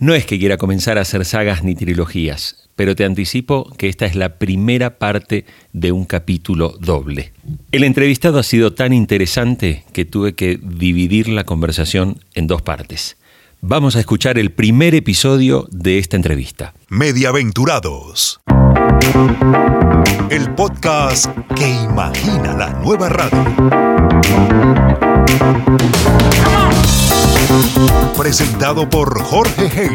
No es que quiera comenzar a hacer sagas ni trilogías, pero te anticipo que esta es la primera parte de un capítulo doble. El entrevistado ha sido tan interesante que tuve que dividir la conversación en dos partes. Vamos a escuchar el primer episodio de esta entrevista. Mediaventurados. El podcast que imagina la nueva radio. Presentado por Jorge Hey.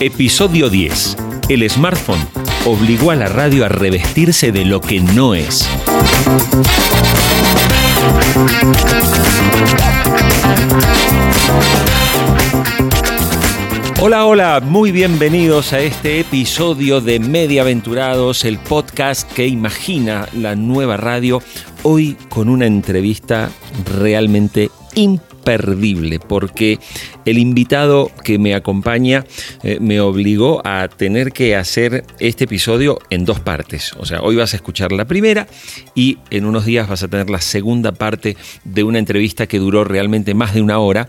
Episodio 10. El smartphone obligó a la radio a revestirse de lo que no es. Hola, hola, muy bienvenidos a este episodio de Mediaventurados, el podcast que imagina la nueva radio. Hoy con una entrevista realmente imperdible, porque el invitado que me acompaña eh, me obligó a tener que hacer este episodio en dos partes. O sea, hoy vas a escuchar la primera y en unos días vas a tener la segunda parte de una entrevista que duró realmente más de una hora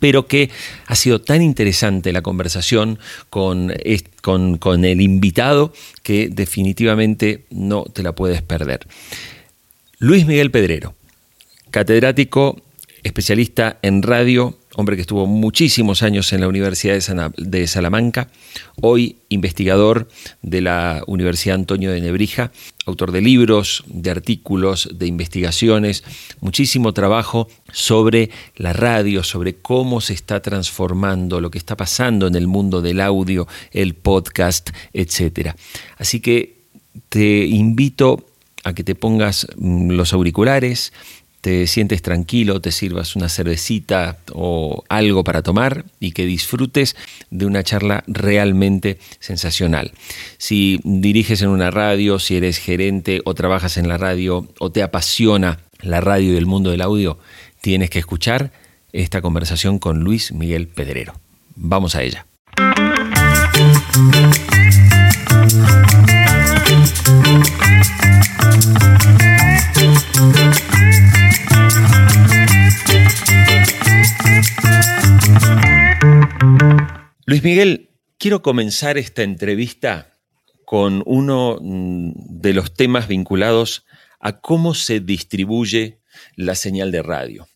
pero que ha sido tan interesante la conversación con, con, el invitado que definitivamente no te la puedes perder. Luis Miguel Pedrero, catedrático, especialista en radio, hombre que estuvo muchísimos años en la Universidad de Salamanca, hoy investigador de la Universidad Antonio de Nebrija, autor de libros, de artículos, de investigaciones, muchísimo trabajo sobre la radio, sobre cómo se está transformando, lo que está pasando en el mundo del audio, el podcast, etc. Así que te invito a que te pongas mm, los auriculares, te sientes tranquilo, te sirvas una cervecita o algo para tomar y que disfrutes de una charla realmente sensacional. Si diriges en una radio, si eres gerente o trabajas en la radio o te apasiona la radio y el mundo del audio, tienes que escuchar esta conversación con Luis Miguel Pedrero. Vamos a ella. Luis Miguel, quiero comenzar esta entrevista con uno mm, de los temas vinculados a cómo se distribuye la señal de radio.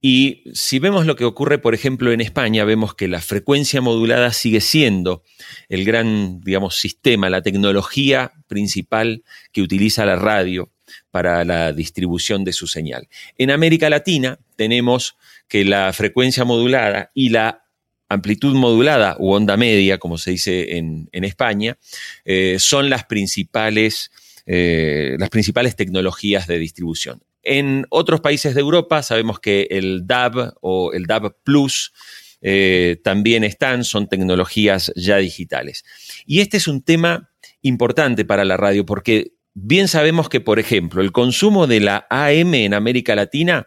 Y si vemos lo que ocurre, por ejemplo, en España, vemos que la frecuencia modulada sigue siendo el gran, digamos, sistema, la tecnología principal que utiliza la radio para la distribución de su señal. En América Latina tenemos que la frecuencia modulada y la amplitud modulada u onda media, como se dice en, España, eh, son las principales, eh, las principales tecnologías de distribución. En otros países de Europa sabemos que el DAB o el DAB Plus eh, también están, son tecnologías ya digitales. Y este es un tema importante para la radio porque bien sabemos que, por ejemplo, el consumo de la AM en América Latina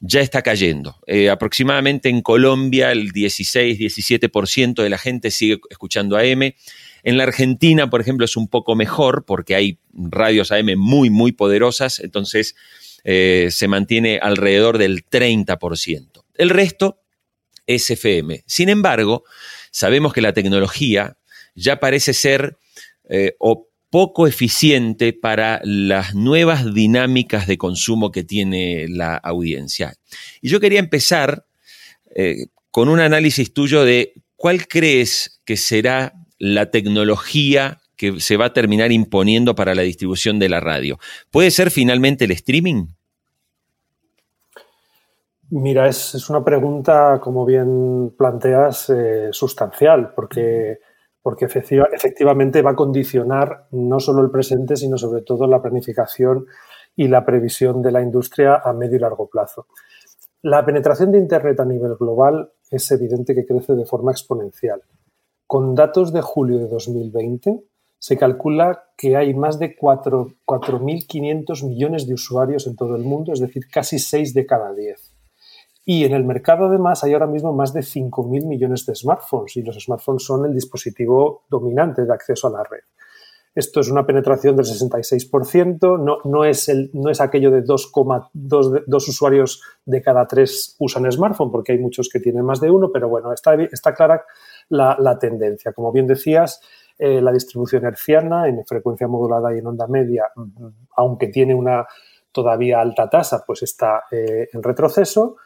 ya está cayendo. Eh, aproximadamente en Colombia el 16-17% de la gente sigue escuchando AM. En la Argentina, por ejemplo, es un poco mejor porque hay radios AM muy, muy poderosas, entonces eh, se mantiene alrededor del 30%. El resto es FM. Sin embargo, sabemos que la tecnología ya parece ser eh, poco eficiente para las nuevas dinámicas de consumo que tiene la audiencia. Y yo quería empezar eh, con un análisis tuyo de cuál crees que será la tecnología que se va a terminar imponiendo para la distribución de la radio. ¿Puede ser finalmente el streaming? Mira, es, una pregunta, como bien planteas, eh, sustancial, porque porque efectivamente va a condicionar no solo el presente, sino sobre todo la planificación y la previsión de la industria a medio y largo plazo. La penetración de Internet a nivel global es evidente que crece de forma exponencial. Con datos de julio de 2020, se calcula que hay más de 4.500 millones de usuarios en todo el mundo, es decir, casi 6 de cada 10. Y en el mercado, además, hay ahora mismo más de 5.000 millones de smartphones y los smartphones son el dispositivo dominante de acceso a la red. Esto es una penetración del 66%, no, no, es, el, no es aquello de 2,2 usuarios de cada tres usan smartphone, porque hay muchos que tienen más de uno, pero bueno, está, está clara la, la tendencia. Como bien decías, eh, la distribución herciana en frecuencia modulada y en onda media, aunque tiene una todavía alta tasa, pues está eh, en retroceso.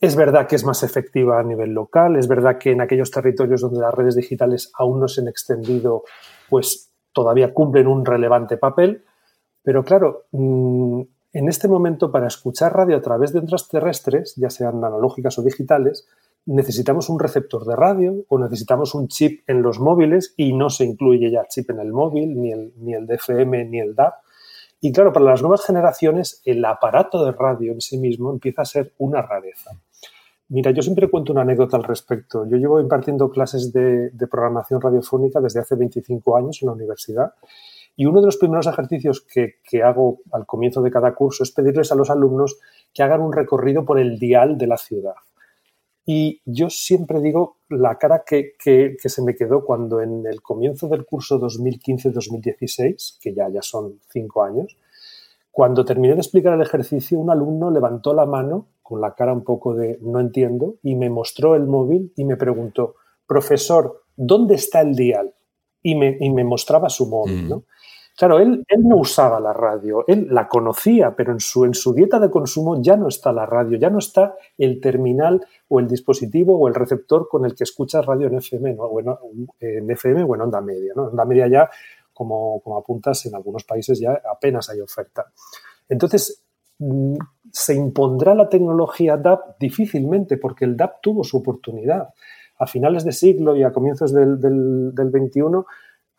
Es verdad que es más efectiva a nivel local, es verdad que en aquellos territorios donde las redes digitales aún no se han extendido, pues todavía cumplen un relevante papel, pero claro, mm, en este momento para escuchar radio a través de ondas terrestres, ya sean analógicas o digitales, necesitamos un receptor de radio o necesitamos un chip en los móviles y no se incluye ya chip en el móvil, ni el, ni el DFM, ni el DAB. Y claro, para las nuevas generaciones el aparato de radio en sí mismo empieza a ser una rareza. Mira, yo siempre cuento una anécdota al respecto. Yo llevo impartiendo clases de, programación radiofónica desde hace 25 años en la universidad y uno de los primeros ejercicios que, hago al comienzo de cada curso es pedirles a los alumnos que hagan un recorrido por el dial de la ciudad. Y yo siempre digo la cara que, que, se me quedó cuando en el comienzo del curso 2015-2016, que ya, ya son cinco años, cuando terminé de explicar el ejercicio, un alumno levantó la mano con la cara un poco de no entiendo y me mostró el móvil y me preguntó, profesor, ¿dónde está el dial? Y me, me mostraba su móvil, ¿no? Claro, él, no usaba la radio, él la conocía, pero en su, en su dieta de consumo ya no está la radio, ya no está el terminal o el dispositivo o el receptor con el que escuchas radio en FM, en FM o en onda media. ¿no? Onda media ya como, apuntas, en algunos países ya apenas hay oferta. Entonces, mm, se impondrá la tecnología DAP difícilmente, porque el DAP tuvo su oportunidad. A finales de siglo y a comienzos del, del, 21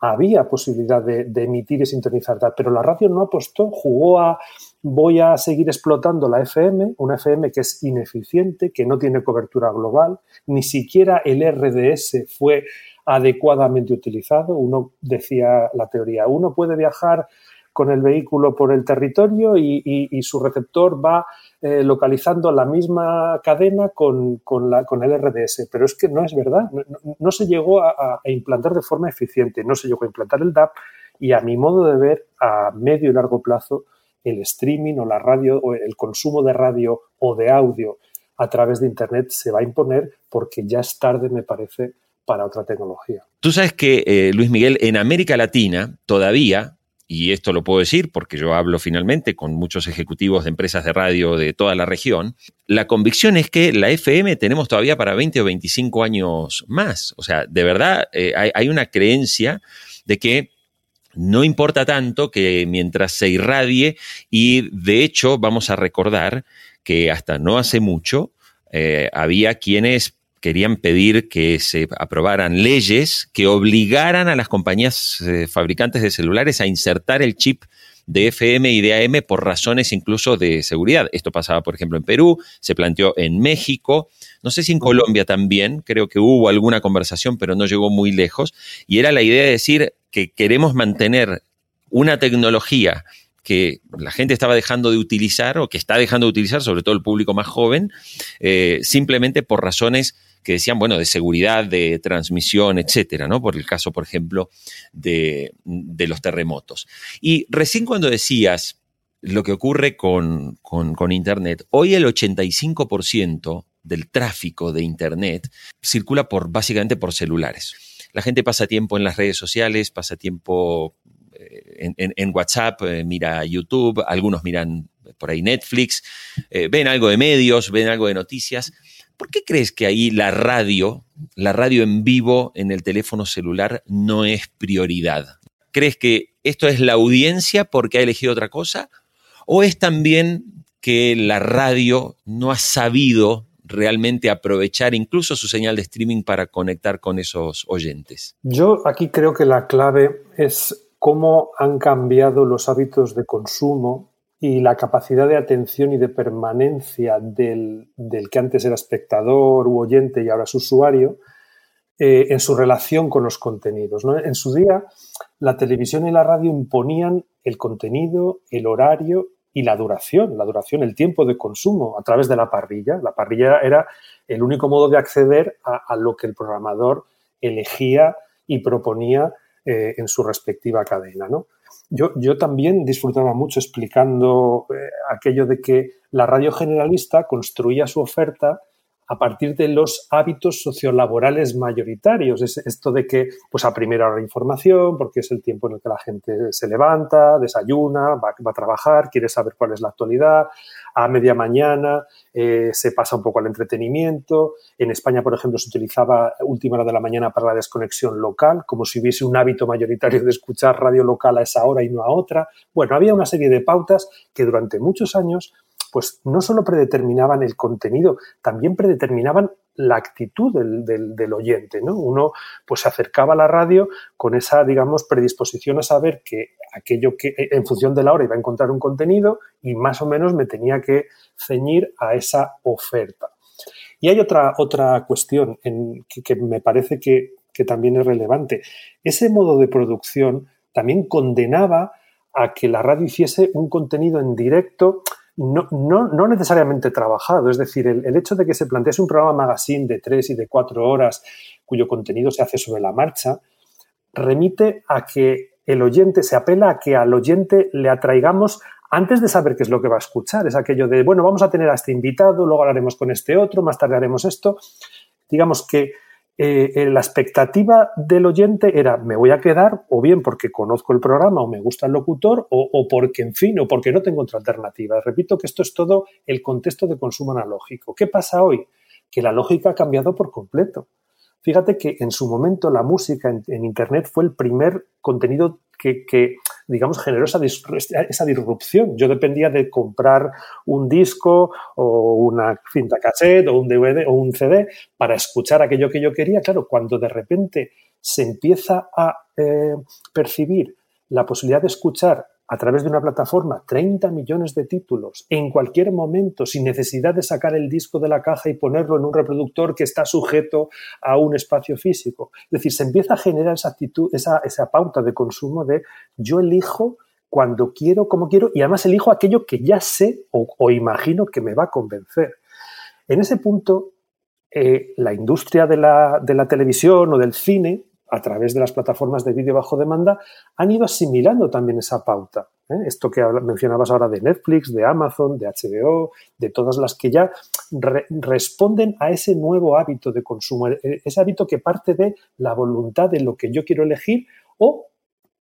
había posibilidad de, emitir y sintonizar DAP, pero la radio no apostó, jugó a voy a seguir explotando la FM, una FM que es ineficiente, que no tiene cobertura global, ni siquiera el RDS fue adecuadamente utilizado. Uno decía la teoría, uno puede viajar con el vehículo por el territorio y, su receptor va eh, localizando la misma cadena con, la, con, el RDS, pero es que no es verdad, no, se llegó a, implantar de forma eficiente, no se llegó a implantar el DAP y a mi modo de ver, a medio y largo plazo, el streaming o la radio o el consumo de radio o de audio a través de Internet se va a imponer porque ya es tarde, me parece, para otra tecnología. Tú sabes que, eh, Luis Miguel, en América Latina todavía, y esto lo puedo decir porque yo hablo finalmente con muchos ejecutivos de empresas de radio de toda la región, la convicción es que la FM tenemos todavía para 20 o 25 años más. O sea, de verdad eh, hay, una creencia de que no importa tanto que mientras se irradie, y de hecho vamos a recordar que hasta no hace mucho eh, había quienes querían pedir que se aprobaran leyes que obligaran a las compañías eh, fabricantes de celulares a insertar el chip de FM y de AM por razones incluso de seguridad. Esto pasaba, por ejemplo, en Perú, se planteó en México, no sé si en Colombia también, creo que hubo alguna conversación, pero no llegó muy lejos, y era la idea de decir que queremos mantener una tecnología que la gente estaba dejando de utilizar o que está dejando de utilizar, sobre todo el público más joven, eh, simplemente por razones que decían, bueno, de seguridad, de transmisión, etcétera, ¿no? Por el caso, por ejemplo, de, los terremotos. Y recién cuando decías lo que ocurre con, con Internet, hoy el 85% del tráfico de Internet circula por, básicamente por celulares. La gente pasa tiempo en las redes sociales, pasa tiempo eh, en, WhatsApp, eh, mira YouTube, algunos miran por ahí Netflix, eh, ven algo de medios, ven algo de noticias. ¿Por qué crees que ahí la radio, la radio en vivo en el teléfono celular no es prioridad? ¿Crees que esto es la audiencia porque ha elegido otra cosa? ¿O es también que la radio no ha sabido realmente aprovechar incluso su señal de streaming para conectar con esos oyentes? Yo aquí creo que la clave es cómo han cambiado los hábitos de consumo y la capacidad de atención y de permanencia del, que antes era espectador u oyente y ahora es usuario eh, en su relación con los contenidos. En su día, la televisión y la radio imponían el contenido, el horario y la duración, la duración, el tiempo de consumo a través de la parrilla. La parrilla era el único modo de acceder a, a lo que el programador elegía y proponía eh, en su respectiva cadena. ¿no? Yo, yo, también disfrutaba mucho explicando eh, aquello de que la radio generalista construía su oferta a partir de los hábitos sociolaborales mayoritarios. Es esto de que, pues a primera hora información, porque es el tiempo en el que la gente se levanta, desayuna, va, a trabajar, quiere saber cuál es la actualidad. A media mañana eh, se pasa un poco al entretenimiento. En España, por ejemplo, se utilizaba última hora de la mañana para la desconexión local, como si hubiese un hábito mayoritario de escuchar radio local a esa hora y no a otra. Bueno, había una serie de pautas que durante muchos años pues no solo predeterminaban el contenido, también predeterminaban la actitud del, oyente, ¿no? Uno pues se acercaba a la radio con esa, digamos, predisposición a saber que aquello que en función de la hora iba a encontrar un contenido y más o menos me tenía que ceñir a esa oferta. Y hay otra, otra cuestión en que, me parece que, que también es relevante. Ese modo de producción también condenaba a que la radio hiciese un contenido en directo no, no, no, necesariamente trabajado. Es decir, el, hecho de que se plantease un programa magazine de tres y de cuatro horas cuyo contenido se hace sobre la marcha, remite a que el oyente, se apela a que al oyente le atraigamos antes de saber qué es lo que va a escuchar. Es aquello de, bueno, vamos a tener a este invitado, luego hablaremos con este otro, más tarde haremos esto. Digamos que eh, eh, la expectativa del oyente era me voy a quedar o bien porque conozco el programa o me gusta el locutor o, porque, en fin, o porque no tengo otra alternativa. Repito que esto es todo el contexto de consumo analógico. ¿Qué pasa hoy? Que la lógica ha cambiado por completo. Fíjate que en su momento la música en Internet fue el primer contenido que, digamos, generó esa, disrupción. Yo dependía de comprar un disco o una cinta cassette o un DVD o un CD para escuchar aquello que yo quería. Claro, cuando de repente se empieza a eh, percibir la posibilidad de escuchar a través de una plataforma 30 millones de títulos en cualquier momento sin necesidad de sacar el disco de la caja y ponerlo en un reproductor que está sujeto a un espacio físico. Es decir, se empieza a generar esa actitud, esa, pauta de consumo de yo elijo cuando quiero, como quiero, y además elijo aquello que ya sé o, imagino que me va a convencer. En ese punto, eh, la industria de la, de la televisión o del cine a través de las plataformas de vídeo bajo demanda, han ido asimilando también esa pauta. ¿eh? Esto que mencionabas ahora de Netflix, de Amazon, de HBO, de todas las que ya responden a ese nuevo hábito de consumo, e-, ese hábito que parte de la voluntad de lo que yo quiero elegir o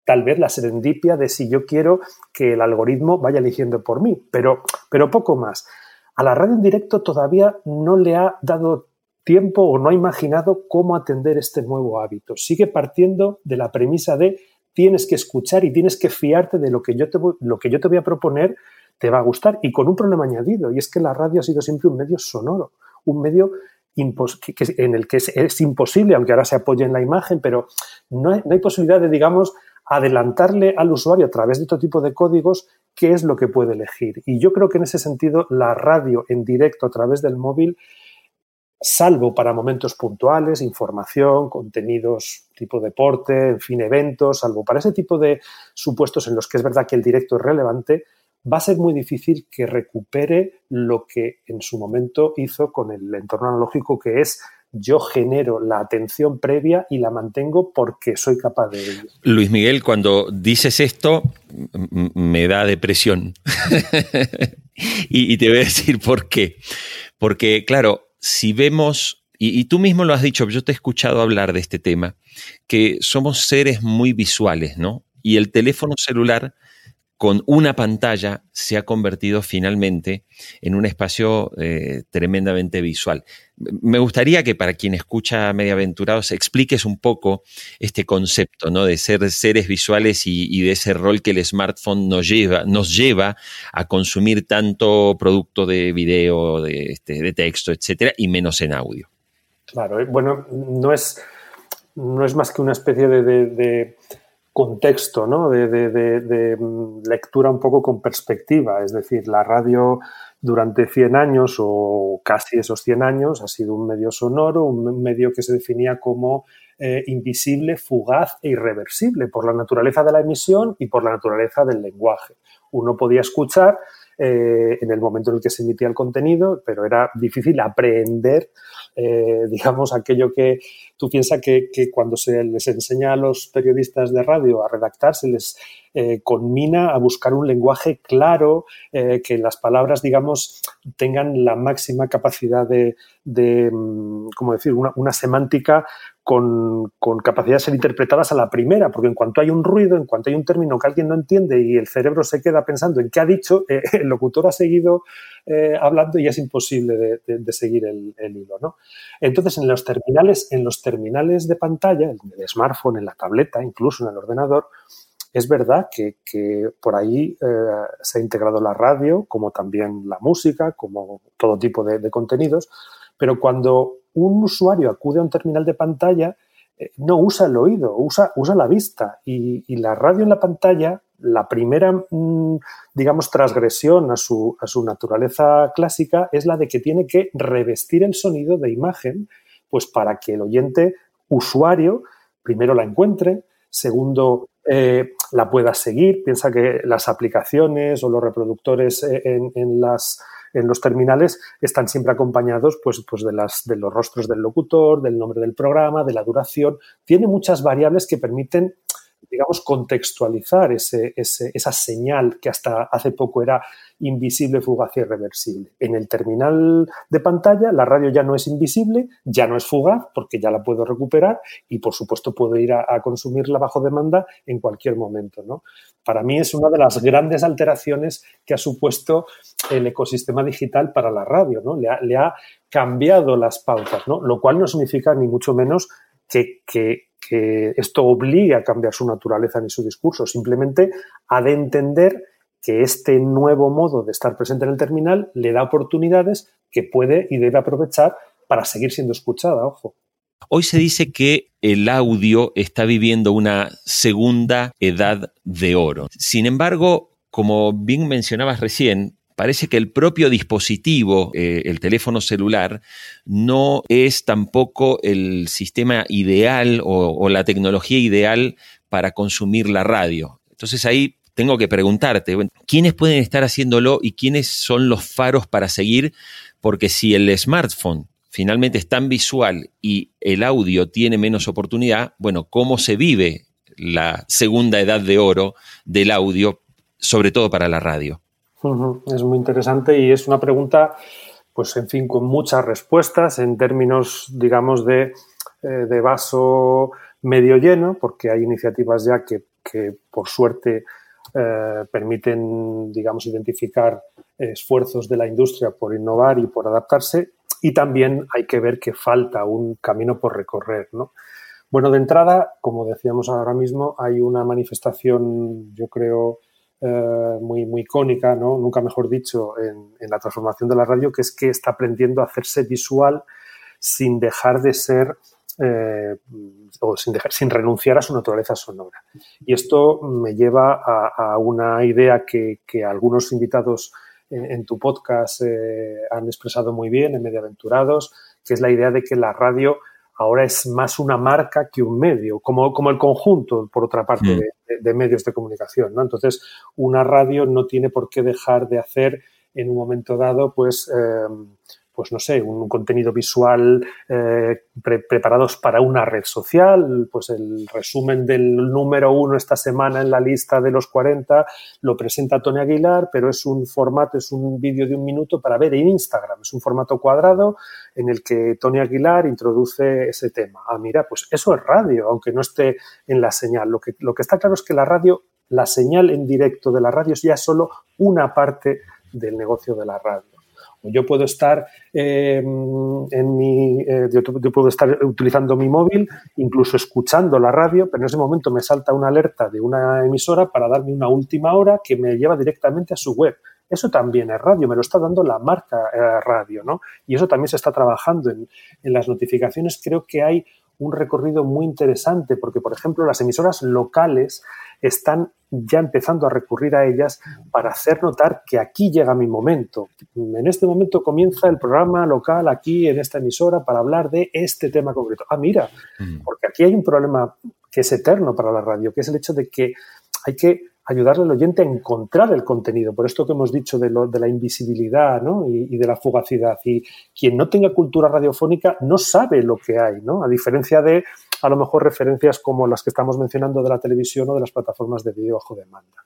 tal vez la serendipia de si yo quiero que el algoritmo vaya eligiendo por mí, pero, pero poco más. A la radio en directo todavía no le ha dado tiempo o no ha imaginado cómo atender este nuevo hábito. Sigue partiendo de la premisa de tienes que escuchar y tienes que fiarte de lo que yo te voy, lo que yo te voy a proponer te va a gustar y con un problema añadido y es que la radio ha sido siempre un medio sonoro, un medio en el que es, imposible, aunque ahora se apoye en la imagen, pero no hay, no hay posibilidad de, digamos, adelantarle al usuario a través de otro tipo de códigos qué es lo que puede elegir. Y yo creo que en ese sentido la radio en directo a través del móvil salvo para momentos puntuales, información, contenidos tipo deporte, en fin, eventos, salvo para ese tipo de supuestos en los que es verdad que el directo es relevante, va a ser muy difícil que recupere lo que en su momento hizo con el entorno analógico, que es yo genero la atención previa y la mantengo porque soy capaz de ello. Luis Miguel, cuando dices esto, me da depresión. y, te voy a decir por qué. Porque, claro, si vemos, y, tú mismo lo has dicho, yo te he escuchado hablar de este tema, que somos seres muy visuales, ¿no? Y el teléfono celular con una pantalla se ha convertido finalmente en un espacio eh, tremendamente visual. Me gustaría que para quien escucha Mediaventurados expliques un poco este concepto ¿no? de ser seres visuales y, de ese rol que el smartphone nos lleva, nos lleva a consumir tanto producto de video, de, este, texto, etcétera, y menos en audio. Claro, eh, bueno, no es, no es más que una especie de contexto, ¿no? de, mm, lectura un poco con perspectiva. Es decir, la radio durante 100 años o casi esos 100 años ha sido un medio sonoro, un medio que se definía como eh, invisible, fugaz e irreversible por la naturaleza de la emisión y por la naturaleza del lenguaje. Uno podía escuchar eh, en el momento en el que se emitía el contenido, pero era difícil aprender eh, digamos, aquello que tú piensas que, cuando se les enseña a los periodistas de radio a redactar, se les eh, conmina a buscar un lenguaje claro, eh, que las palabras, digamos, tengan la máxima capacidad de, de mm, ¿cómo decir?, una, una semántica con, capacidad de ser interpretadas a la primera, porque en cuanto hay un ruido, en cuanto hay un término que alguien no entiende y el cerebro se queda pensando en qué ha dicho, eh, el locutor ha seguido eh, hablando y es imposible de, seguir el, hilo. ¿no? Entonces, en los terminales, en los terminales de pantalla, en el smartphone, en la tableta, incluso en el ordenador, es verdad que, por ahí eh, se ha integrado la radio, como también la música, como todo tipo de contenidos, pero cuando un usuario acude a un terminal de pantalla, eh, no usa el oído, usa, usa la vista. Y, la radio en la pantalla, la primera, mm, digamos, transgresión a su, a su naturaleza clásica es la de que tiene que revestir el sonido de imagen, pues para que el oyente usuario primero la encuentre, segundo eh, la pueda seguir. Piensa que las aplicaciones o los reproductores eh, en las en los terminales están siempre acompañados pues, pues de, las, de los rostros del locutor, del nombre del programa, de la duración. Tiene muchas variables que permiten digamos, contextualizar esa señal que hasta hace poco era invisible, fugaz y irreversible. En el terminal de pantalla, la radio ya no es invisible, ya no es fugaz, porque ya la puedo recuperar y, por supuesto, puedo ir a, consumirla bajo demanda en cualquier momento. ¿no? Para mí es una de las grandes alteraciones que ha supuesto el ecosistema digital para la radio. ¿no? Le, ha, cambiado las pautas, ¿no? lo cual no significa ni mucho menos que que esto obligue a cambiar su naturaleza ni su discurso, simplemente ha de entender que este nuevo modo de estar presente en el terminal le da oportunidades que puede y debe aprovechar para seguir siendo escuchada, ojo. Hoy se dice que el audio está viviendo una segunda edad de oro. Sin embargo, como bien mencionabas recién, parece que el propio dispositivo, eh, el teléfono celular, no es tampoco el sistema ideal o, la tecnología ideal para consumir la radio. Entonces ahí tengo que preguntarte, ¿quiénes pueden estar haciéndolo y quiénes son los faros para seguir? Porque si el smartphone finalmente es tan visual y el audio tiene menos oportunidad, bueno, ¿cómo se vive la segunda edad de oro del audio, sobre todo para la radio? Es muy interesante y es una pregunta, pues en fin, con muchas respuestas en términos, digamos, de, eh, vaso medio lleno, porque hay iniciativas ya que, por suerte eh, permiten, digamos, identificar esfuerzos de la industria por innovar y por adaptarse. Y también hay que ver que falta un camino por recorrer, ¿no? Bueno, de entrada, como decíamos ahora mismo, hay una manifestación, yo creo, eh, muy, muy icónica, ¿no? nunca mejor dicho, en, la transformación de la radio, que es que está aprendiendo a hacerse visual sin dejar de ser eh, o sin, dejar, sin renunciar a su naturaleza sonora. Y esto me lleva a, una idea que, algunos invitados en, tu podcast eh, han expresado muy bien, en Mediaventurados, que es la idea de que la radio ahora es más una marca que un medio, como, como el conjunto, por otra parte, mm. de, medios de comunicación. ¿no? Entonces, una radio no tiene por qué dejar de hacer en un momento dado, pues, eh, pues no sé, un contenido visual eh, preparados para una red social, pues el resumen del número uno esta semana en la lista de los 40 lo presenta Tony Aguilar, pero es un formato, es un vídeo de un minuto para ver en Instagram, es un formato cuadrado en el que Tony Aguilar introduce ese tema. Ah, mira, pues eso es radio, aunque no esté en la señal. Lo que, lo que está claro es que la radio, la señal en directo de la radio es ya solo una parte del negocio de la radio. Yo puedo estar eh, en mi, eh, yo, puedo estar utilizando mi móvil, incluso escuchando la radio, pero en ese momento me salta una alerta de una emisora para darme una última hora que me lleva directamente a su web. Eso también es radio, me lo está dando la marca eh, radio, ¿no? Y eso también se está trabajando en, en las notificaciones. Creo que hay un recorrido muy interesante porque, por ejemplo, las emisoras locales están ya empezando a recurrir a ellas para hacer notar que aquí llega mi momento. En este momento comienza el programa local aquí en esta emisora para hablar de este tema concreto. Ah, mira, mm. porque aquí hay un problema que es eterno para la radio, que es el hecho de que hay que ayudarle al oyente a encontrar el contenido, por esto que hemos dicho de, la invisibilidad y, de la fugacidad. Y quien no tenga cultura radiofónica no sabe lo que hay, ¿no? a diferencia de a lo mejor referencias como las que estamos mencionando de la televisión o de las plataformas de vídeo bajo demanda.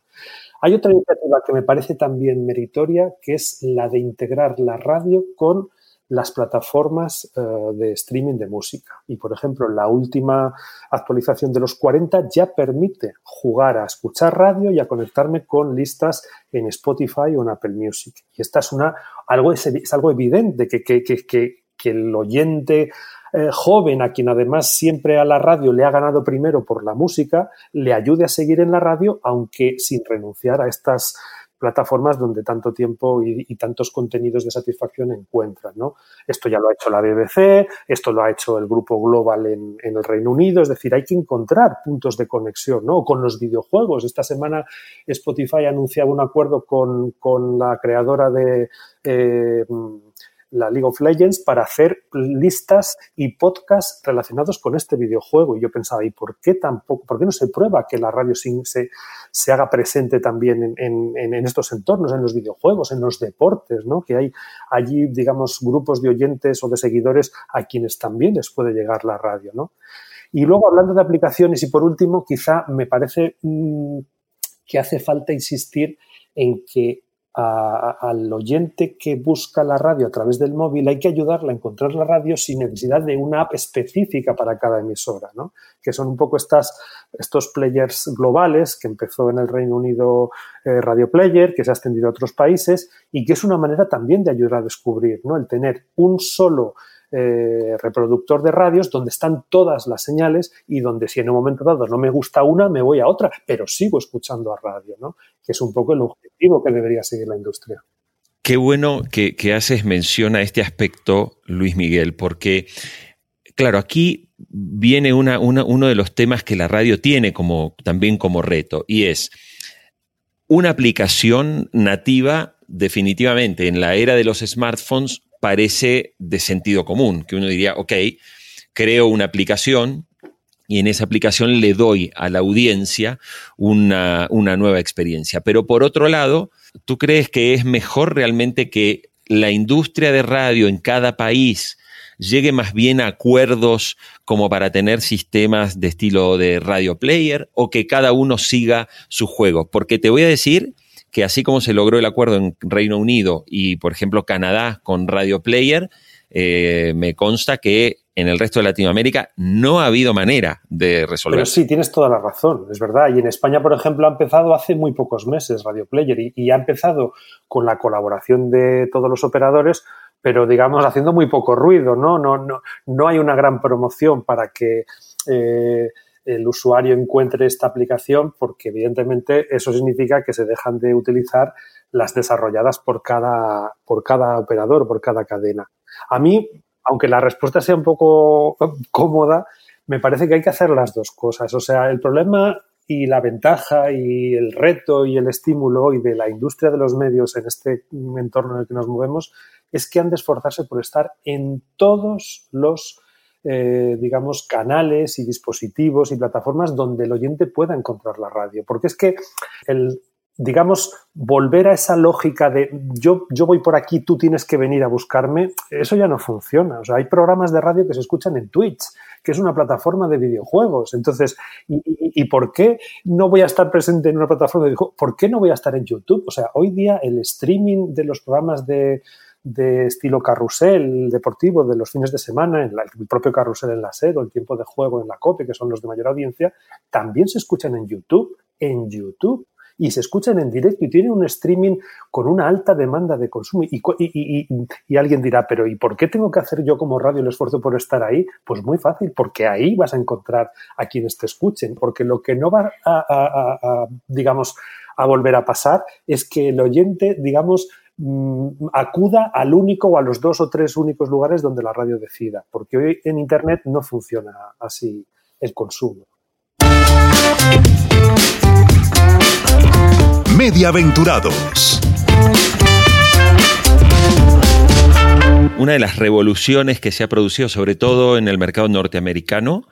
Hay otra iniciativa que me parece también meritoria, que es la de integrar la radio con las plataformas eh, de streaming de música. Y, por ejemplo, la última actualización de los 40 ya permite jugar a escuchar radio y a conectarme con listas en Spotify o en Apple Music. Y esta es, una, algo, es, algo evidente, que, que, que, que el oyente eh, joven, a quien además siempre a la radio le ha ganado primero por la música, le ayude a seguir en la radio, aunque sin renunciar a estas plataformas donde tanto tiempo y, tantos contenidos de satisfacción encuentran. ¿no? Esto ya lo ha hecho la BBC, esto lo ha hecho el grupo Global en, el Reino Unido, es decir, hay que encontrar puntos de conexión ¿no? con los videojuegos. Esta semana Spotify ha anunciado un acuerdo con, la creadora de... Eh, la League of Legends para hacer listas y podcasts relacionados con este videojuego. Y yo pensaba, ¿y por qué tampoco, por qué no se prueba que la radio se, se haga presente también en, en, estos entornos, en los videojuegos, en los deportes, ¿no? Que hay allí, digamos, grupos de oyentes o de seguidores a quienes también les puede llegar la radio, ¿no? Y luego, hablando de aplicaciones y por último, quizá me parece mm, que hace falta insistir en que al oyente que busca la radio a través del móvil, hay que ayudarle a encontrar la radio sin necesidad de una app específica para cada emisora, ¿no? que son un poco estas, estos players globales que empezó en el Reino Unido eh, Radio Player, que se ha extendido a otros países y que es una manera también de ayudar a descubrir, ¿no? el tener un solo eh, reproductor de radios donde están todas las señales y donde si en un momento dado no me gusta una, me voy a otra, pero sigo escuchando a radio, ¿no? Que es un poco el objetivo que debería seguir la industria. Qué bueno que, haces mención a este aspecto, Luis Miguel, porque, claro, aquí viene una, uno de los temas que la radio tiene como, también como reto, y es una aplicación nativa definitivamente en la era de los smartphones parece de sentido común, que uno diría, ok, creo una aplicación y en esa aplicación le doy a la audiencia una, nueva experiencia. Pero por otro lado, ¿tú crees que es mejor realmente que la industria de radio en cada país llegue más bien a acuerdos como para tener sistemas de estilo de radio player o que cada uno siga su juego? Porque te voy a decir que así como se logró el acuerdo en Reino Unido y, por ejemplo, Canadá con Radio Player, eh, me consta que en el resto de Latinoamérica no ha habido manera de resolver. Pero sí, tienes toda la razón, es verdad. Y en España, por ejemplo, ha empezado hace muy pocos meses Radio Player y, ha empezado con la colaboración de todos los operadores, pero digamos haciendo muy poco ruido, ¿no? No, no, no hay una gran promoción para que eh, el usuario encuentre esta aplicación porque evidentemente eso significa que se dejan de utilizar las desarrolladas por cada, por cada operador, por cada cadena. A mí, aunque la respuesta sea un poco cómoda, me parece que hay que hacer las dos cosas. O sea, el problema y la ventaja y el reto y el estímulo hoy de la industria de los medios en este entorno en el que nos movemos es que han de esforzarse por estar en todos los eh, digamos, canales y dispositivos y plataformas donde el oyente pueda encontrar la radio. Porque es que el, digamos, volver a esa lógica de yo, yo voy por aquí, tú tienes que venir a buscarme, eso ya no funciona. O sea, hay programas de radio que se escuchan en Twitch, que es una plataforma de videojuegos. Entonces, ¿y, por qué no voy a estar presente en una plataforma de videojuegos? ¿Por qué no voy a estar en YouTube? O sea, hoy día el streaming de los programas de, de estilo carrusel deportivo de los fines de semana, en el propio carrusel en la SER o el tiempo de juego en la COPE, que son los de mayor audiencia, también se escuchan en YouTube, en YouTube, y se escuchan en directo y tienen un streaming con una alta demanda de consumo. Y, y, alguien dirá, pero ¿y por qué tengo que hacer yo como radio el esfuerzo por estar ahí? Pues muy fácil, porque ahí vas a encontrar a quienes te escuchen, porque lo que no va a digamos, a volver a pasar es que el oyente, digamos, acuda al único o a los dos o tres únicos lugares donde la radio decida, porque hoy en Internet no funciona así el consumo. Mediaventurados. Una de las revoluciones que se ha producido, sobre todo en el mercado norteamericano,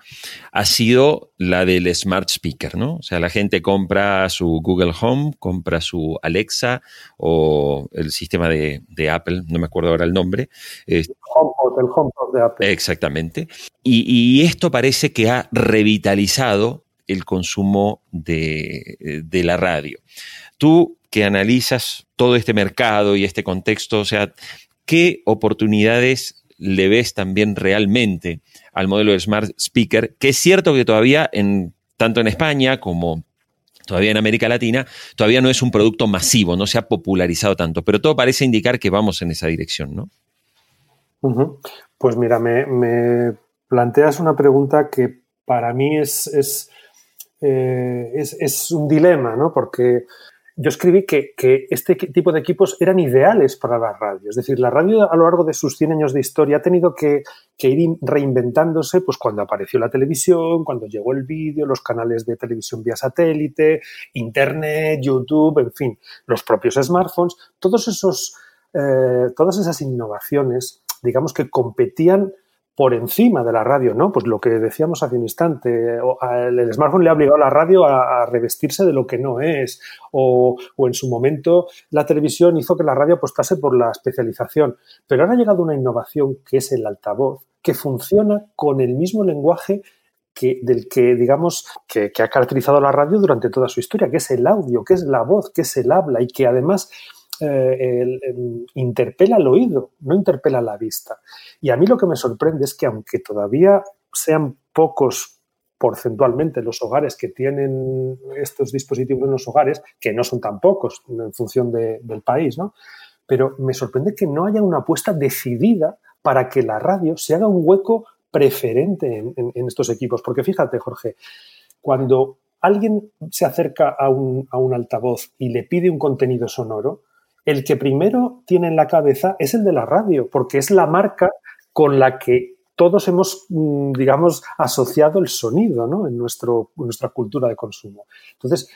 ha sido la del smart speaker, ¿no? O sea, la gente compra su Google Home, compra su Alexa o el sistema de, Apple, no me acuerdo ahora el nombre. el HomePod, de Apple. Exactamente. Y, esto parece que ha revitalizado el consumo de, de la radio. Tú que analizas todo este mercado y este contexto, o sea, ¿qué oportunidades le ves también realmente al modelo de Smart Speaker? Que es cierto que todavía, en, tanto en España como todavía en América Latina, todavía no es un producto masivo, no se ha popularizado tanto, pero todo parece indicar que vamos en esa dirección, ¿no? Pues mira, me, planteas una pregunta que para mí es, es, eh, es un dilema, ¿no? Porque yo escribí que, este tipo de equipos eran ideales para la radio. Es decir, la radio a lo largo de sus 100 años de historia ha tenido que, ir reinventándose pues, cuando apareció la televisión, cuando llegó el vídeo, los canales de televisión vía satélite, Internet, YouTube, en fin, los propios smartphones, todos esos, eh, todas esas innovaciones, digamos que competían por encima de la radio, ¿no? Pues lo que decíamos hace un instante, el smartphone le ha obligado a la radio a, revestirse de lo que no es, o, en su momento la televisión hizo que la radio apostase por la especialización, pero ahora ha llegado una innovación que es el altavoz, que funciona con el mismo lenguaje que, del que, digamos, que ha caracterizado la radio durante toda su historia, que es el audio, que es la voz, que es el habla y que además eh, interpela al oído, no interpela la vista. Y a mí lo que me sorprende es que aunque todavía sean pocos porcentualmente los hogares que tienen estos dispositivos en los hogares, que no son tan pocos en función del país, ¿no? Pero me sorprende que no haya una apuesta decidida para que la radio se haga un hueco preferente en, estos equipos. Porque fíjate, Jorge, cuando alguien se acerca a un altavoz y le pide un contenido sonoro, el que primero tiene en la cabeza es el de la radio, porque es la marca con la que todos hemos, mm, digamos, asociado el sonido ¿no? en, nuestro, nuestra cultura de consumo. Entonces,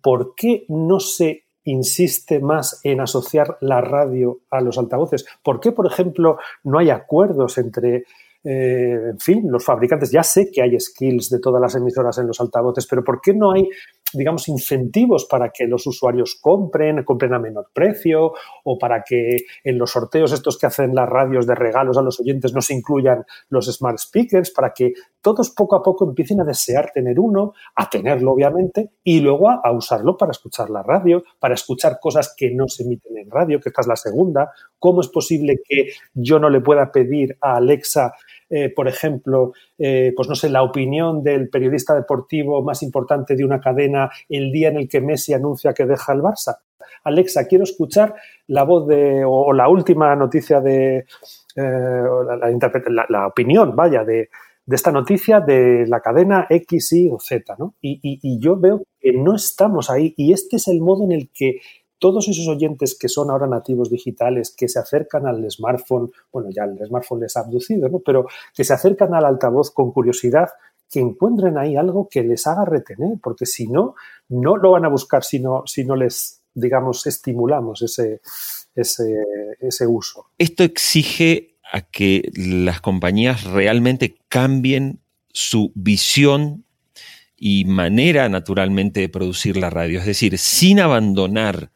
¿por qué no se insiste más en asociar la radio a los altavoces? ¿Por qué, por ejemplo, no hay acuerdos entre eh, en fin, los fabricantes, ya sé que hay skills de todas las emisoras en los altavoces, pero ¿por qué no hay, digamos, incentivos para que los usuarios compren, compren a menor precio o para que en los sorteos estos que hacen las radios de regalos a los oyentes no se incluyan los smart speakers, para que todos poco a poco empiecen a desear tener uno, a tenerlo obviamente, y luego a, usarlo para escuchar la radio, para escuchar cosas que no se emiten en radio, que esta es la segunda. ¿Cómo es posible que yo no le pueda pedir a Alexa eh, por ejemplo, eh, pues no sé, la opinión del periodista deportivo más importante de una cadena el día en el que Messi anuncia que deja el Barça. Alexa, quiero escuchar la voz de, o, la última noticia de, eh, la, opinión, vaya, de, esta noticia de la cadena X, Y o Z, ¿no? y, yo veo que no estamos ahí y este es el modo en el que todos esos oyentes que son ahora nativos digitales, que se acercan al smartphone, bueno, ya el smartphone les ha abducido, ¿no? Pero que se acercan al altavoz con curiosidad, que encuentren ahí algo que les haga retener, porque si no, no lo van a buscar si no, si no les, digamos, estimulamos ese, ese, ese uso. Esto exige a que las compañías realmente cambien su visión y manera naturalmente de producir la radio, es decir, sin abandonar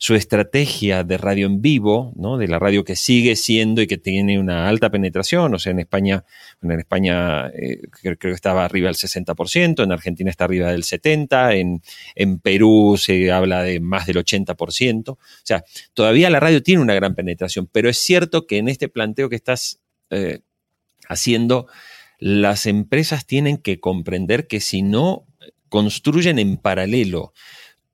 su estrategia de radio en vivo, ¿no? de la radio que sigue siendo y que tiene una alta penetración, o sea, en España, en España eh, creo, que estaba arriba del 60%, en Argentina está arriba del 70%, en, Perú se habla de más del 80%, o sea, todavía la radio tiene una gran penetración, pero es cierto que en este planteo que estás eh, haciendo, las empresas tienen que comprender que si no construyen en paralelo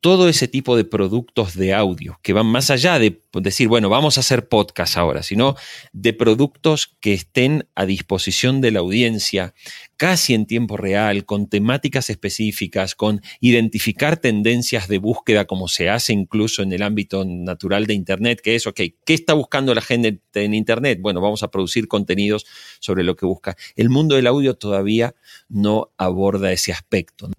todo ese tipo de productos de audio que van más allá de decir, bueno, vamos a hacer podcast ahora, sino de productos que estén a disposición de la audiencia casi en tiempo real, con temáticas específicas, con identificar tendencias de búsqueda como se hace incluso en el ámbito natural de Internet, que es, ok, ¿qué está buscando la gente en Internet? Bueno, vamos a producir contenidos sobre lo que busca. El mundo del audio todavía no aborda ese aspecto.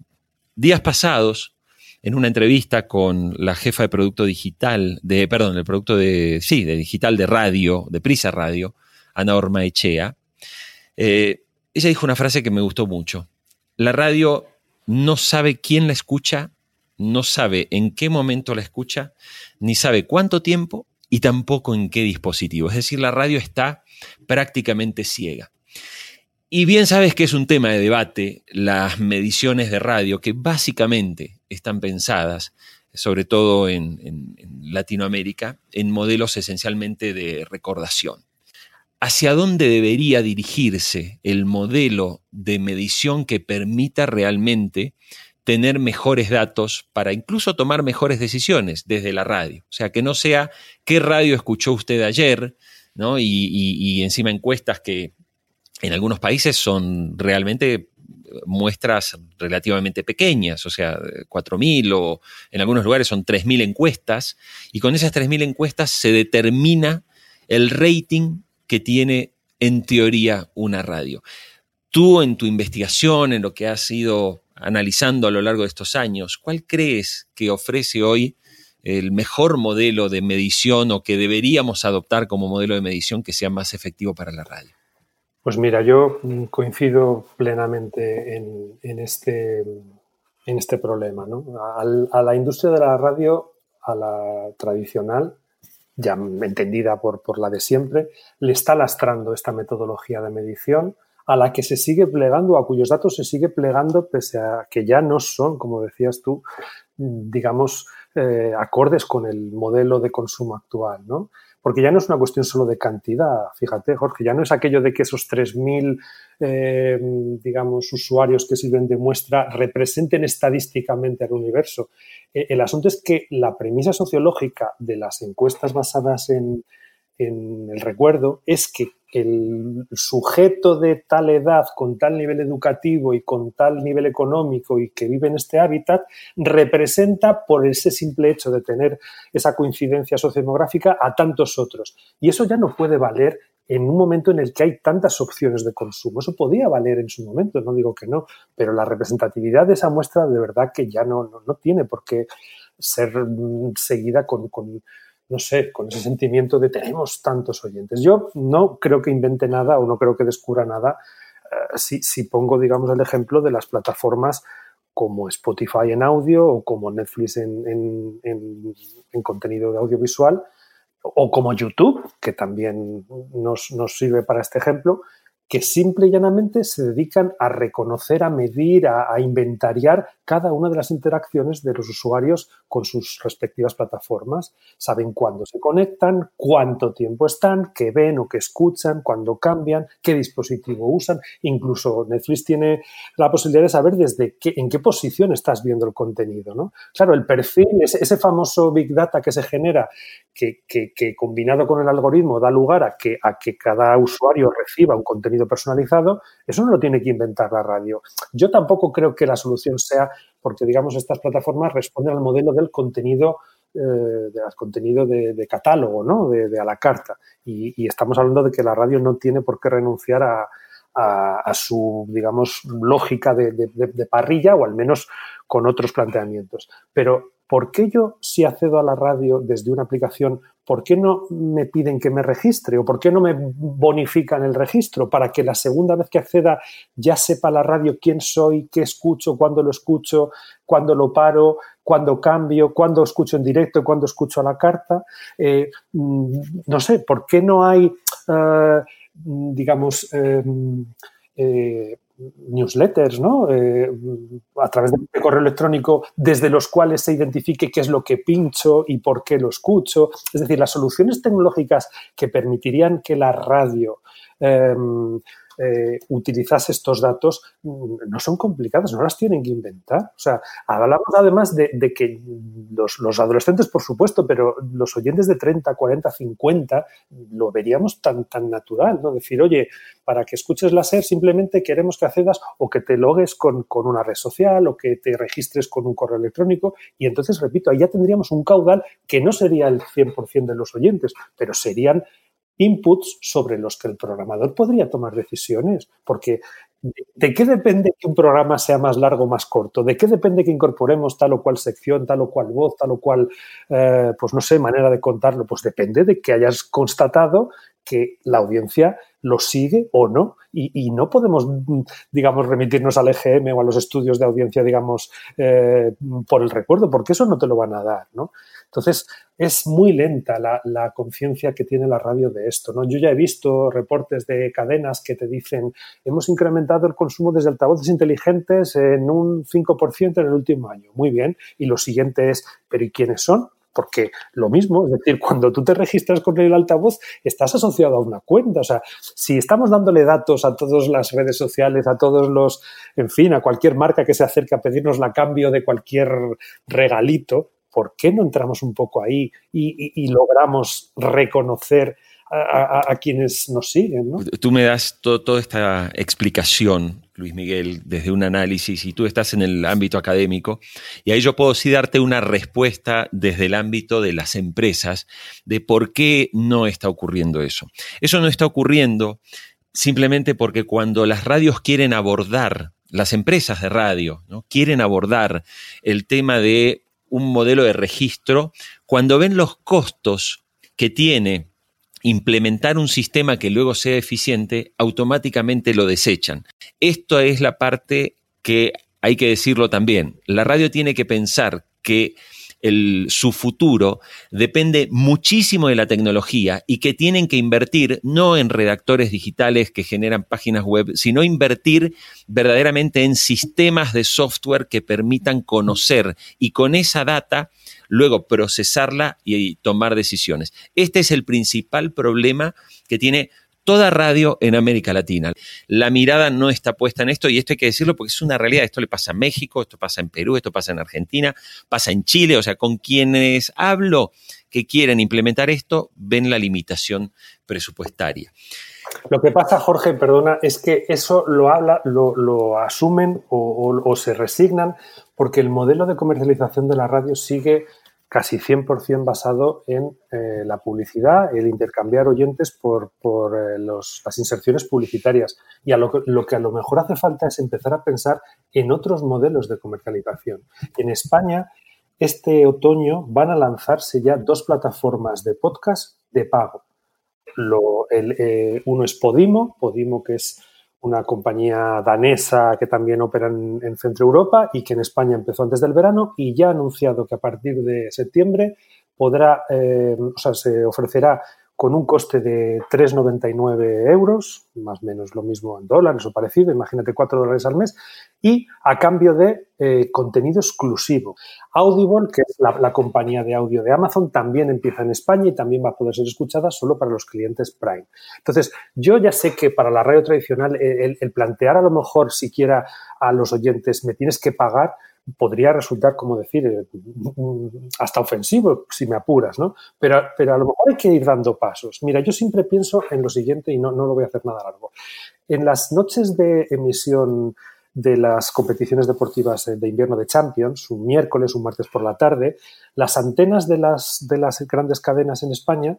Días pasados, en una entrevista con la jefa de producto digital, de, perdón, el producto de, sí, de digital de radio, de Prisa Radio, Ana Ormaechea, eh, ella dijo una frase que me gustó mucho. La radio no sabe quién la escucha, no sabe en qué momento la escucha, ni sabe cuánto tiempo y tampoco en qué dispositivo. Es decir, la radio está prácticamente ciega. Y bien sabes que es un tema de debate las mediciones de radio, que básicamente están pensadas, sobre todo en, Latinoamérica, en modelos esencialmente de recordación. ¿Hacia dónde debería dirigirse el modelo de medición que permita realmente tener mejores datos para incluso tomar mejores decisiones desde la radio? O sea, que no sea qué radio escuchó usted ayer, ¿no? y encima encuestas que en algunos países son realmente muestras relativamente pequeñas, o sea, 4.000 o en algunos lugares son 3.000 encuestas, y con esas 3.000 encuestas se determina el rating que tiene en teoría una radio. Tú en tu investigación, en lo que has ido analizando a lo largo de estos años, ¿cuál crees que ofrece hoy el mejor modelo de medición o que deberíamos adoptar como modelo de medición que sea más efectivo para la radio? Pues mira, yo coincido plenamente en, este, este problema. ¿no? a la industria de la radio, a la tradicional, ya entendida por, por la de siempre, le está lastrando esta metodología de medición a la que se sigue plegando, a cuyos datos se sigue plegando, pese a que ya no son, como decías tú, digamos, eh, acordes con el modelo de consumo actual. ¿no? Porque ya no es una cuestión solo de cantidad, fíjate, Jorge, ya no es aquello de que esos 3.000, eh, digamos, usuarios que sirven de muestra representen estadísticamente al universo. Eh, el asunto es que la premisa sociológica de las encuestas basadas en, en el recuerdo es que el sujeto de tal edad, con tal nivel educativo y con tal nivel económico y que vive en este hábitat, representa por ese simple hecho de tener esa coincidencia sociodemográfica a tantos otros. Y eso ya no puede valer en un momento en el que hay tantas opciones de consumo. Eso podía valer en su momento, no digo que no, pero la representatividad de esa muestra de verdad que ya no, no, tiene por qué ser seguida con no sé, con ese sentimiento de tenemos tantos oyentes. Yo no creo que invente nada o no creo que descubra nada eh, si, pongo, digamos, el ejemplo de las plataformas como Spotify en audio o como Netflix en, contenido de audiovisual o como YouTube, que también nos, nos sirve para este ejemplo, que simple y llanamente se dedican a reconocer, a medir, a, inventariar cada una de las interacciones de los usuarios con sus respectivas plataformas. Saben cuándo se conectan, cuánto tiempo están, qué ven o qué escuchan, cuándo cambian, qué dispositivo usan. Incluso Netflix tiene la posibilidad de saber desde qué, en qué posición estás viendo el contenido. ¿no? Claro, el perfil, ese, famoso Big Data que se genera, que, combinado con el algoritmo da lugar a que, a que cada usuario reciba un contenido personalizado, eso no lo tiene que inventar la radio. Yo tampoco creo que la solución sea porque, digamos, estas plataformas responden al modelo del contenido eh, del contenido de, catálogo, ¿no? De, a la carta. Y, estamos hablando de que la radio no tiene por qué renunciar a, su, digamos, lógica de, parrilla o al menos con otros planteamientos. Pero, ¿por qué yo si accedo a la radio desde una aplicación ¿por qué no me piden que me registre o por qué no me bonifican el registro para que la segunda vez que acceda ya sepa la radio quién soy, qué escucho, cuándo lo escucho, cuándo lo paro, cuándo cambio, cuándo escucho en directo, cuándo escucho a la carta? Eh, mm, no sé, ¿por qué no hay, eh, digamos, eh, newsletters, ¿no? Eh, a través de correo electrónico, desde los cuales se identifique qué es lo que pincho y por qué lo escucho. Es decir, las soluciones tecnológicas que permitirían que la radio em, eh, utilizase estos datos mm, no son complicadas, no las tienen que inventar. O sea, hablamos además de, que los, adolescentes, por supuesto, pero los oyentes de 30, 40, 50 lo veríamos tan, tan natural, ¿no? Decir, oye, para que escuches la SER simplemente queremos que accedas o que te logues con, con una red social o que te registres con un correo electrónico y entonces, repito, ahí ya tendríamos un caudal que no sería el 100% de los oyentes, pero serían inputs sobre los que el programador podría tomar decisiones, porque ¿de qué depende que un programa sea más largo o más corto? ¿De qué depende que incorporemos tal o cual sección, tal o cual voz, tal o cual, eh, pues no sé, manera de contarlo? Pues depende de que hayas constatado que la audiencia lo sigue o no. Y, no podemos, digamos, remitirnos al EGM o a los estudios de audiencia, digamos, eh, por el recuerdo, porque eso no te lo van a dar, ¿no? Entonces, es muy lenta la, conciencia que tiene la radio de esto, ¿no? Yo ya he visto reportes de cadenas que te dicen, hemos incrementado el consumo desde altavoces inteligentes en un 5% en el último año. Muy bien. Y lo siguiente es, ¿pero y quiénes son? Porque lo mismo, es decir, cuando tú te registras con el altavoz, estás asociado a una cuenta. O sea, si estamos dándole datos a todas las redes sociales, a todos los, en fin, a cualquier marca que se acerque a pedirnos la cambio de cualquier regalito, ¿por qué no entramos un poco ahí y, logramos reconocer a, quienes nos siguen? Tú me das toda esta explicación Luis Miguel, desde un análisis y tú estás en el ámbito académico y ahí yo puedo sí darte una respuesta desde el ámbito de las empresas de por qué no está ocurriendo eso. Eso no está ocurriendo simplemente porque cuando las radios quieren abordar, las empresas de radio, ¿no? quieren abordar el tema de un modelo de registro, cuando ven los costos que tiene implementar un sistema que luego sea eficiente, automáticamente lo desechan. Esto es la parte que hay que decirlo también. La radio tiene que pensar que su futuro depende muchísimo de la tecnología y que tienen que invertir no en redactores digitales que generan páginas web, sino invertir verdaderamente en sistemas de software que permitan conocer y con esa data luego procesarla y tomar decisiones. Este es el principal problema que tiene toda radio en América Latina. La mirada no está puesta en esto y esto hay que decirlo porque es una realidad. Esto le pasa a México, esto pasa en Perú, esto pasa en Argentina, pasa en Chile. O sea, con quienes hablo que quieren implementar esto, ven la limitación presupuestaria. Lo que pasa, Jorge, perdona, es que eso lo habla, lo, asumen o, se resignan porque el modelo de comercialización de la radio sigue casi 100% basado en eh, la publicidad, el intercambiar oyentes por, eh, las inserciones publicitarias. Y a lo, lo, que a lo mejor hace falta es empezar a pensar en otros modelos de comercialización. En España, este otoño van a lanzarse ya dos plataformas de podcast de pago. Eh, uno es Podimo, Podimo que es una compañía danesa que también opera en, Centro Europa y que en España empezó antes del verano y ya ha anunciado que a partir de septiembre podrá, eh, o sea, se ofrecerá con un coste de 3,99 euros, más o menos lo mismo en dólares o parecido, imagínate 4 dólares al mes, y a cambio de eh, contenido exclusivo. Audible, que es la, compañía de audio de Amazon, también empieza en España y también va a poder ser escuchada solo para los clientes Prime. Entonces, yo ya sé que para la radio tradicional el, el plantear a lo mejor siquiera a los oyentes me tienes que pagar, podría resultar, como decir, eh, hasta ofensivo si me apuras, ¿no? Pero, pero a lo mejor hay que ir dando pasos. Mira, yo siempre pienso en lo siguiente y no, no lo voy a hacer nada largo. En las noches de emisión de las competiciones deportivas de invierno de Champions, un miércoles, un martes por la tarde, las antenas de las, de las grandes cadenas en España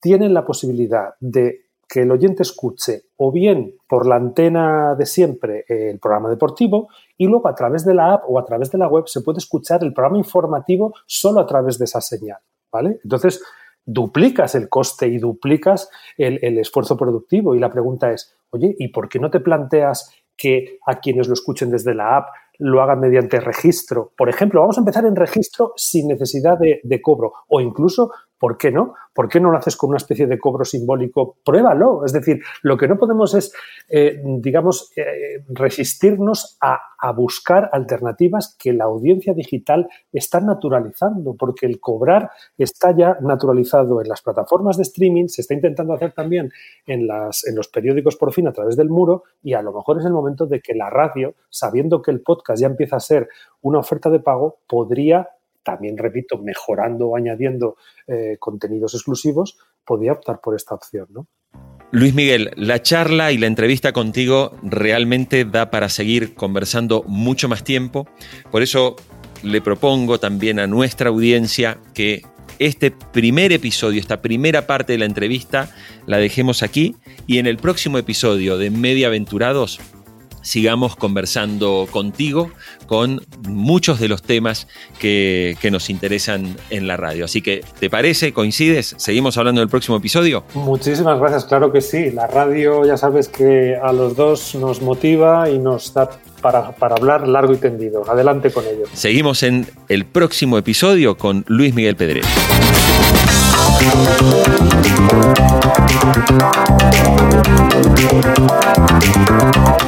tienen la posibilidad de que el oyente escuche o bien por la antena de siempre el programa deportivo y luego a través de la app o a través de la web se puede escuchar el programa informativo solo a través de esa señal, ¿vale? Entonces, duplicas el coste y duplicas el, esfuerzo productivo y la pregunta es, oye, ¿y por qué no te planteas que a quienes lo escuchen desde la app lo hagan mediante registro. Por ejemplo, vamos a empezar en registro sin necesidad de, cobro o incluso ¿Por qué no? ¿Por qué no lo haces con una especie de cobro simbólico? Pruébalo. Es decir, lo que no podemos es, eh, digamos, eh, resistirnos a, buscar alternativas que la audiencia digital está naturalizando, porque el cobrar está ya naturalizado en las plataformas de streaming, se está intentando hacer también en, los periódicos por fin a través del muro, y a lo mejor es el momento de que la radio, sabiendo que el podcast ya empieza a ser una oferta de pago, podría también, repito, mejorando o añadiendo eh, contenidos exclusivos, podía optar por esta opción, ¿no? Luis Miguel, la charla y la entrevista contigo realmente da para seguir conversando mucho más tiempo. Por eso le propongo también a nuestra audiencia que este primer episodio, esta primera parte de la entrevista, la dejemos aquí y en el próximo episodio de Media Aventurados sigamos conversando contigo con muchos de los temas que, que, nos interesan en la radio. Así que, ¿te parece? ¿Coincides? ¿Seguimos hablando del próximo episodio? Muchísimas gracias, claro que sí. La radio ya sabes que a los dos nos motiva y nos da para, para hablar largo y tendido. Adelante con ello. Seguimos en el próximo episodio con Luis Miguel Pedret.